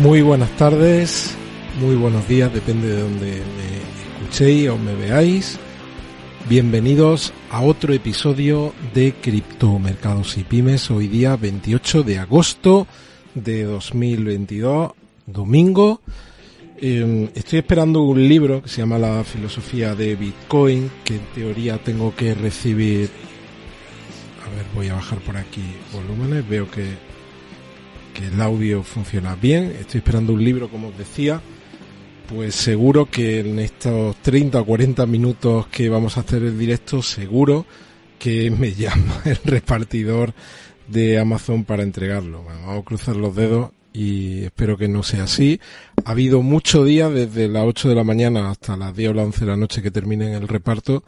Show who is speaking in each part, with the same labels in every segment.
Speaker 1: Muy buenas tardes, muy buenos días, depende de donde me escuchéis o me veáis. Bienvenidos a otro episodio de Criptomercados y Pymes, hoy día 28 de agosto de 2022, domingo. Eh, estoy esperando un libro que se llama La filosofía de Bitcoin, que en teoría tengo que recibir... A ver, voy a bajar por aquí volúmenes, veo que que el audio funciona bien. Estoy esperando un libro, como os decía. Pues seguro que en estos 30 o 40 minutos que vamos a hacer el directo, seguro que me llama el repartidor de Amazon para entregarlo. vamos a cruzar los dedos y espero que no sea así. Ha habido mucho día desde las 8 de la mañana hasta las 10 o las 11 de la noche que terminen el reparto.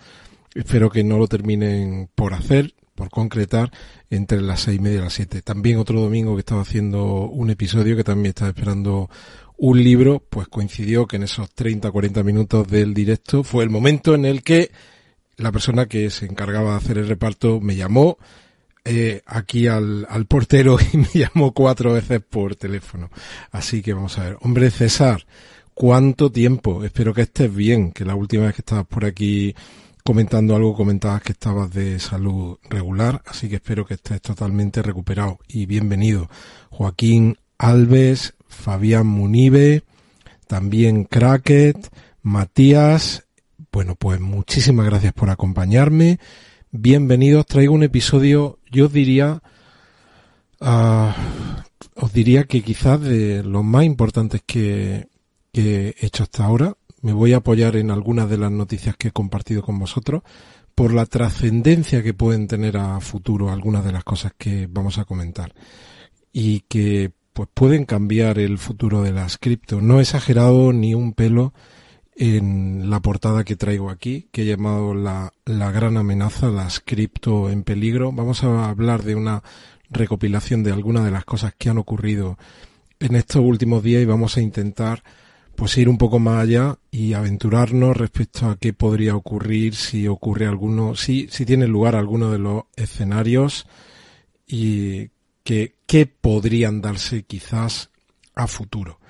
Speaker 1: Espero que no lo terminen por hacer por concretar entre las seis y media y las siete. También otro domingo que estaba haciendo un episodio que también estaba esperando un libro, pues coincidió que en esos 30 40 minutos del directo fue el momento en el que la persona que se encargaba de hacer el reparto me llamó eh, aquí al, al portero y me llamó cuatro veces por teléfono. Así que vamos a ver. Hombre César, ¿cuánto tiempo? Espero que estés bien, que la última vez que estabas por aquí comentando algo, comentabas que estabas de salud regular, así que espero que estés totalmente recuperado y bienvenido. Joaquín Alves, Fabián Munive, también Cracket, Matías, bueno, pues muchísimas gracias por acompañarme. Bienvenidos, traigo un episodio, yo os diría, uh, os diría que quizás de los más importantes que, que he hecho hasta ahora, me voy a apoyar en algunas de las noticias que he compartido con vosotros por la trascendencia que pueden tener a futuro algunas de las cosas que vamos a comentar y que pues pueden cambiar el futuro de las cripto. No he exagerado ni un pelo en la portada que traigo aquí, que he llamado la, la gran amenaza, las cripto en peligro. Vamos a hablar de una recopilación de algunas de las cosas que han ocurrido en estos últimos días y vamos a intentar pues ir un poco más allá y aventurarnos respecto a qué podría ocurrir si ocurre alguno, si, si tiene lugar alguno de los escenarios y que, qué podrían darse quizás a futuro.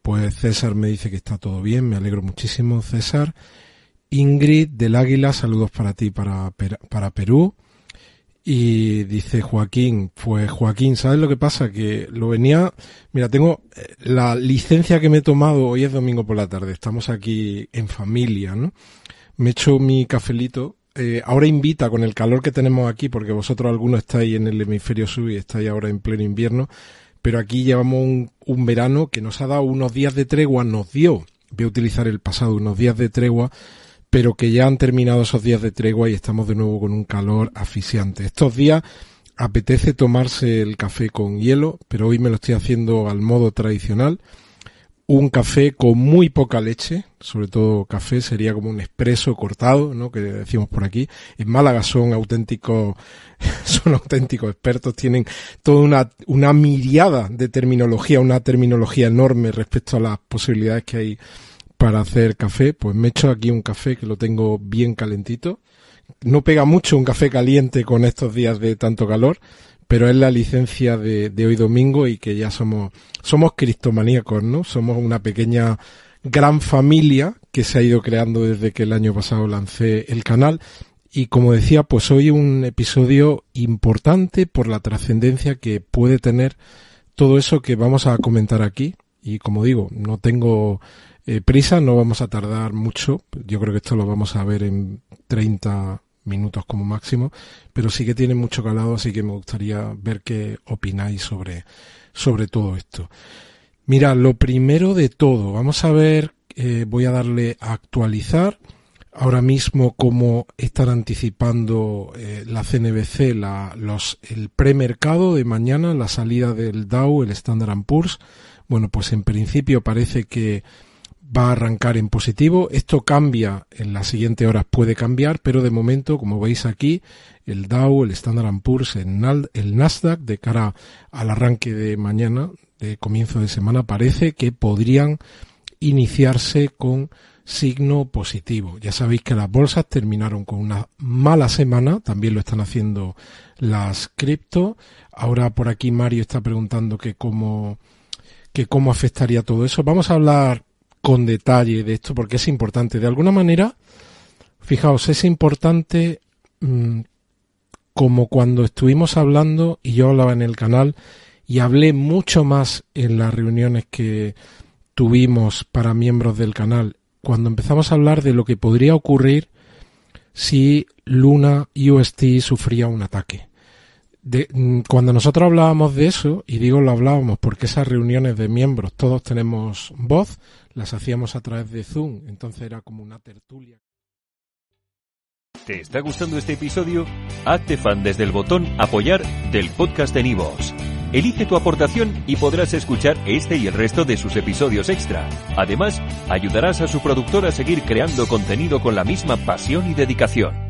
Speaker 1: Pues César me dice que está todo bien, me alegro muchísimo, César. Ingrid del Águila, saludos para ti, para, para Perú. Y dice Joaquín, pues Joaquín, ¿sabes lo que pasa? Que lo venía, mira, tengo eh, la licencia que me he tomado, hoy es domingo por la tarde, estamos aquí en familia, ¿no? Me he hecho mi cafelito, eh, ahora invita con el calor que tenemos aquí, porque vosotros algunos estáis en el hemisferio sur y estáis ahora en pleno invierno, pero aquí llevamos un, un verano que nos ha dado unos días de tregua, nos dio, voy a utilizar el pasado, unos días de tregua, pero que ya han terminado esos días de tregua y estamos de nuevo con un calor asfixiante. Estos días apetece tomarse el café con hielo, pero hoy me lo estoy haciendo al modo tradicional. Un café con muy poca leche, sobre todo café sería como un expreso cortado, ¿no? Que decimos por aquí. En Málaga son auténticos, son auténticos expertos, tienen toda una, una miriada de terminología, una terminología enorme respecto a las posibilidades que hay para hacer café, pues me echo aquí un café que lo tengo bien calentito. No pega mucho un café caliente con estos días de tanto calor, pero es la licencia de, de hoy domingo y que ya somos, somos cristomaníacos, ¿no? Somos una pequeña gran familia que se ha ido creando desde que el año pasado lancé el canal. Y como decía, pues hoy un episodio importante por la trascendencia que puede tener todo eso que vamos a comentar aquí. Y como digo, no tengo eh, prisa, no vamos a tardar mucho. Yo creo que esto lo vamos a ver en 30 minutos como máximo, pero sí que tiene mucho calado, así que me gustaría ver qué opináis sobre, sobre todo esto. Mira, lo primero de todo, vamos a ver, eh, voy a darle a actualizar ahora mismo cómo están anticipando eh, la CNBC la, los, el premercado de mañana, la salida del Dow, el Standard Poor's. Bueno, pues en principio parece que va a arrancar en positivo. Esto cambia en las siguientes horas, puede cambiar, pero de momento, como veis aquí, el Dow, el Standard Poor's, el Nasdaq, de cara al arranque de mañana, de comienzo de semana, parece que podrían iniciarse con signo positivo. Ya sabéis que las bolsas terminaron con una mala semana, también lo están haciendo las cripto. Ahora por aquí Mario está preguntando que cómo, que cómo afectaría todo eso. Vamos a hablar con detalle de esto porque es importante. De alguna manera, fijaos, es importante mm, como cuando estuvimos hablando y yo hablaba en el canal y hablé mucho más en las reuniones que tuvimos para miembros del canal cuando empezamos a hablar de lo que podría ocurrir si Luna UST sufría un ataque. Mm, cuando nosotros hablábamos de eso, y digo lo hablábamos porque esas reuniones de miembros todos tenemos voz, las hacíamos a través de Zoom, entonces era como una tertulia.
Speaker 2: ¿Te está gustando este episodio? Hazte fan desde el botón apoyar del podcast de Nivos. Elige tu aportación y podrás escuchar este y el resto de sus episodios extra. Además, ayudarás a su productor a seguir creando contenido con la misma pasión y dedicación.